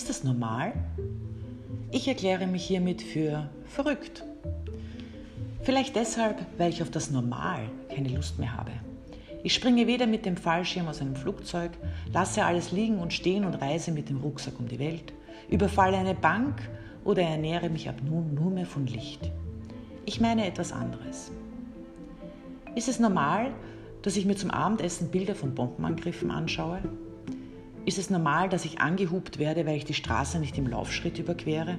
Ist das normal? Ich erkläre mich hiermit für verrückt. Vielleicht deshalb, weil ich auf das Normal keine Lust mehr habe. Ich springe weder mit dem Fallschirm aus einem Flugzeug, lasse alles liegen und stehen und reise mit dem Rucksack um die Welt, überfalle eine Bank oder ernähre mich ab nun nur mehr von Licht. Ich meine etwas anderes. Ist es normal, dass ich mir zum Abendessen Bilder von Bombenangriffen anschaue? Ist es normal, dass ich angehupt werde, weil ich die Straße nicht im Laufschritt überquere?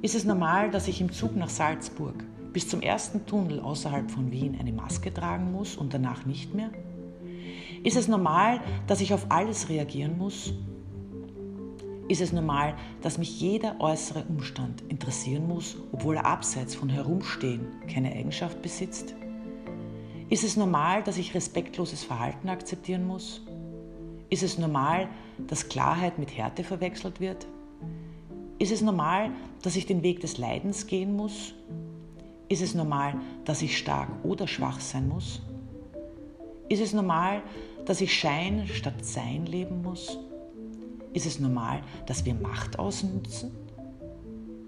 Ist es normal, dass ich im Zug nach Salzburg bis zum ersten Tunnel außerhalb von Wien eine Maske tragen muss und danach nicht mehr? Ist es normal, dass ich auf alles reagieren muss? Ist es normal, dass mich jeder äußere Umstand interessieren muss, obwohl er abseits von Herumstehen keine Eigenschaft besitzt? Ist es normal, dass ich respektloses Verhalten akzeptieren muss? Ist es normal, dass Klarheit mit Härte verwechselt wird? Ist es normal, dass ich den Weg des Leidens gehen muss? Ist es normal, dass ich stark oder schwach sein muss? Ist es normal, dass ich Schein statt Sein leben muss? Ist es normal, dass wir Macht ausnutzen?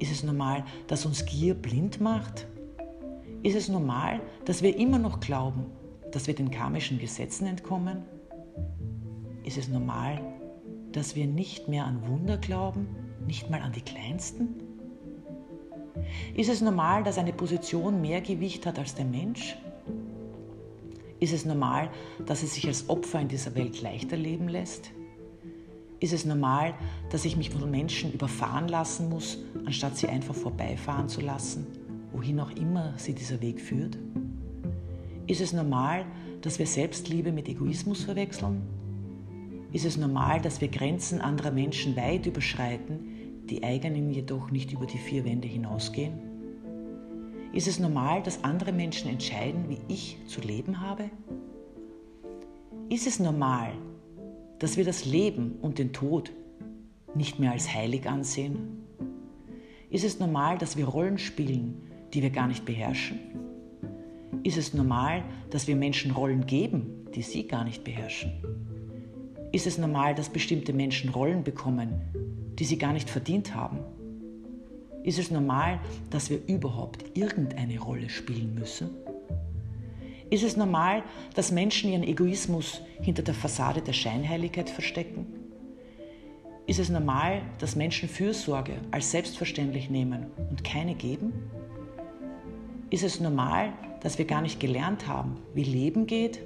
Ist es normal, dass uns Gier blind macht? Ist es normal, dass wir immer noch glauben, dass wir den karmischen Gesetzen entkommen? Ist es normal, dass wir nicht mehr an Wunder glauben, nicht mal an die kleinsten? Ist es normal, dass eine Position mehr Gewicht hat als der Mensch? Ist es normal, dass es sich als Opfer in dieser Welt leichter leben lässt? Ist es normal, dass ich mich von Menschen überfahren lassen muss, anstatt sie einfach vorbeifahren zu lassen, wohin auch immer sie dieser Weg führt? Ist es normal, dass wir Selbstliebe mit Egoismus verwechseln? Ist es normal, dass wir Grenzen anderer Menschen weit überschreiten, die eigenen jedoch nicht über die vier Wände hinausgehen? Ist es normal, dass andere Menschen entscheiden, wie ich zu leben habe? Ist es normal, dass wir das Leben und den Tod nicht mehr als heilig ansehen? Ist es normal, dass wir Rollen spielen, die wir gar nicht beherrschen? Ist es normal, dass wir Menschen Rollen geben, die sie gar nicht beherrschen? Ist es normal, dass bestimmte Menschen Rollen bekommen, die sie gar nicht verdient haben? Ist es normal, dass wir überhaupt irgendeine Rolle spielen müssen? Ist es normal, dass Menschen ihren Egoismus hinter der Fassade der Scheinheiligkeit verstecken? Ist es normal, dass Menschen Fürsorge als selbstverständlich nehmen und keine geben? Ist es normal, dass wir gar nicht gelernt haben, wie Leben geht?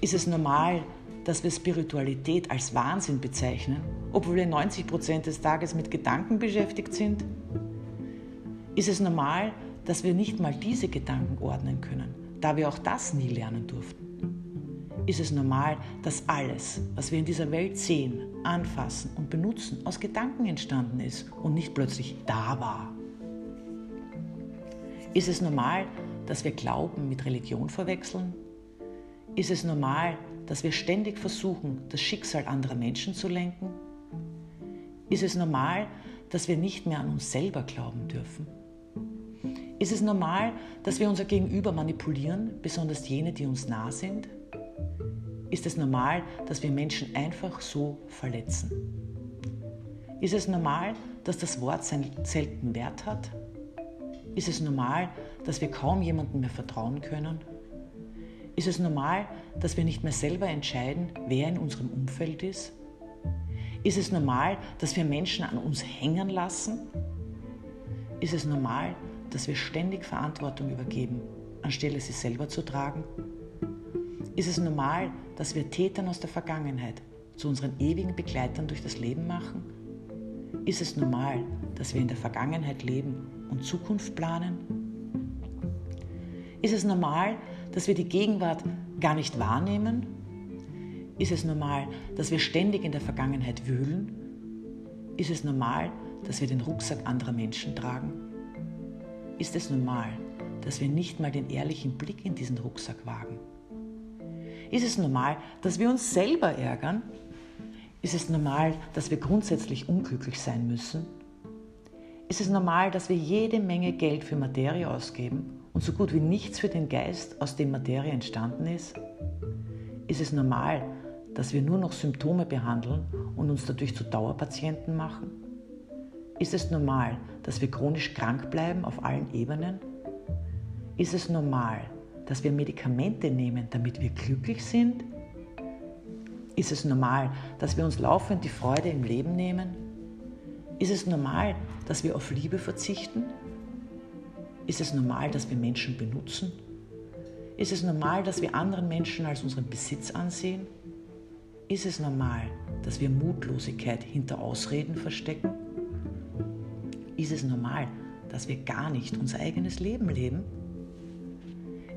Ist es normal, dass wir Spiritualität als Wahnsinn bezeichnen, obwohl wir 90 Prozent des Tages mit Gedanken beschäftigt sind? Ist es normal, dass wir nicht mal diese Gedanken ordnen können, da wir auch das nie lernen durften? Ist es normal, dass alles, was wir in dieser Welt sehen, anfassen und benutzen, aus Gedanken entstanden ist und nicht plötzlich da war? Ist es normal, dass wir Glauben mit Religion verwechseln? Ist es normal, dass wir ständig versuchen, das Schicksal anderer Menschen zu lenken? Ist es normal, dass wir nicht mehr an uns selber glauben dürfen? Ist es normal, dass wir unser Gegenüber manipulieren, besonders jene, die uns nah sind? Ist es normal, dass wir Menschen einfach so verletzen? Ist es normal, dass das Wort seinen selten Wert hat? Ist es normal, dass wir kaum jemandem mehr vertrauen können? Ist es normal, dass wir nicht mehr selber entscheiden, wer in unserem Umfeld ist? Ist es normal, dass wir Menschen an uns hängen lassen? Ist es normal, dass wir ständig Verantwortung übergeben, anstelle sie selber zu tragen? Ist es normal, dass wir Tätern aus der Vergangenheit zu unseren ewigen Begleitern durch das Leben machen? Ist es normal, dass wir in der Vergangenheit leben und Zukunft planen? Ist es normal, dass wir die Gegenwart gar nicht wahrnehmen? Ist es normal, dass wir ständig in der Vergangenheit wühlen? Ist es normal, dass wir den Rucksack anderer Menschen tragen? Ist es normal, dass wir nicht mal den ehrlichen Blick in diesen Rucksack wagen? Ist es normal, dass wir uns selber ärgern? Ist es normal, dass wir grundsätzlich unglücklich sein müssen? Ist es normal, dass wir jede Menge Geld für Materie ausgeben und so gut wie nichts für den Geist, aus dem Materie entstanden ist? Ist es normal, dass wir nur noch Symptome behandeln, und uns dadurch zu Dauerpatienten machen? Ist es normal, dass wir chronisch krank bleiben auf allen Ebenen? Ist es normal, dass wir Medikamente nehmen, damit wir glücklich sind? Ist es normal, dass wir uns laufend die Freude im Leben nehmen? Ist es normal, dass wir auf Liebe verzichten? Ist es normal, dass wir Menschen benutzen? Ist es normal, dass wir anderen Menschen als unseren Besitz ansehen? Ist es normal, dass wir Mutlosigkeit hinter Ausreden verstecken? Ist es normal, dass wir gar nicht unser eigenes Leben leben?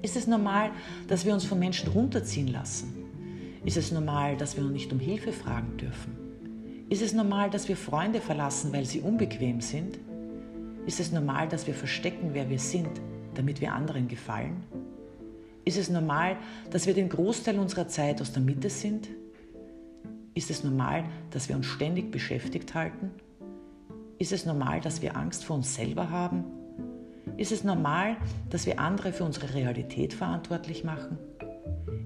Ist es normal, dass wir uns von Menschen runterziehen lassen? Ist es normal, dass wir nicht um Hilfe fragen dürfen? Ist es normal, dass wir Freunde verlassen, weil sie unbequem sind? Ist es normal, dass wir verstecken, wer wir sind, damit wir anderen gefallen? Ist es normal, dass wir den Großteil unserer Zeit aus der Mitte sind? Ist es normal, dass wir uns ständig beschäftigt halten? Ist es normal, dass wir Angst vor uns selber haben? Ist es normal, dass wir andere für unsere Realität verantwortlich machen?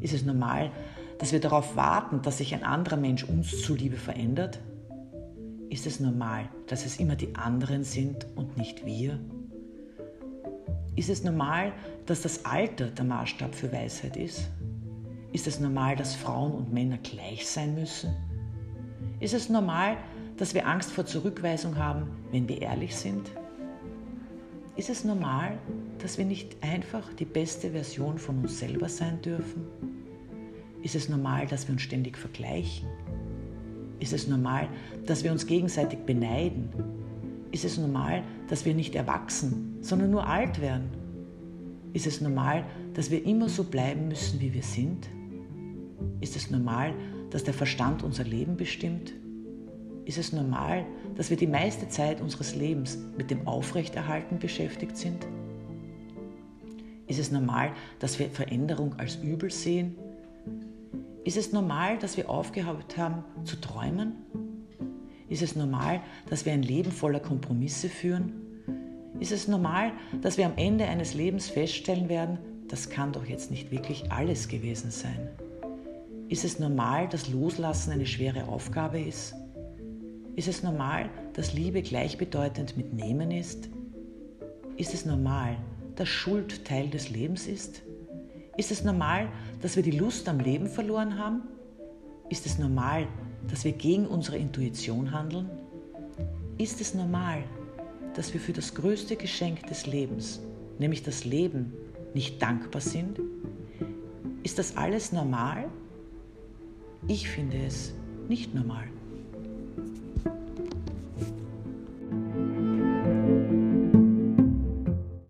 Ist es normal, dass wir darauf warten, dass sich ein anderer Mensch uns zuliebe verändert? Ist es normal, dass es immer die anderen sind und nicht wir? Ist es normal, dass das Alter der Maßstab für Weisheit ist? Ist es normal, dass Frauen und Männer gleich sein müssen? Ist es normal, dass wir Angst vor Zurückweisung haben, wenn wir ehrlich sind? Ist es normal, dass wir nicht einfach die beste Version von uns selber sein dürfen? Ist es normal, dass wir uns ständig vergleichen? Ist es normal, dass wir uns gegenseitig beneiden? Ist es normal, dass wir nicht erwachsen, sondern nur alt werden? Ist es normal, dass wir immer so bleiben müssen, wie wir sind? Ist es normal, dass der Verstand unser Leben bestimmt? Ist es normal, dass wir die meiste Zeit unseres Lebens mit dem Aufrechterhalten beschäftigt sind? Ist es normal, dass wir Veränderung als übel sehen? Ist es normal, dass wir aufgehört haben zu träumen? Ist es normal, dass wir ein Leben voller Kompromisse führen? Ist es normal, dass wir am Ende eines Lebens feststellen werden, das kann doch jetzt nicht wirklich alles gewesen sein? Ist es normal, dass Loslassen eine schwere Aufgabe ist? Ist es normal, dass Liebe gleichbedeutend mit Nehmen ist? Ist es normal, dass Schuld Teil des Lebens ist? Ist es normal, dass wir die Lust am Leben verloren haben? Ist es normal, dass wir gegen unsere Intuition handeln? Ist es normal, dass wir für das größte Geschenk des Lebens, nämlich das Leben, nicht dankbar sind? Ist das alles normal? Ich finde es nicht normal.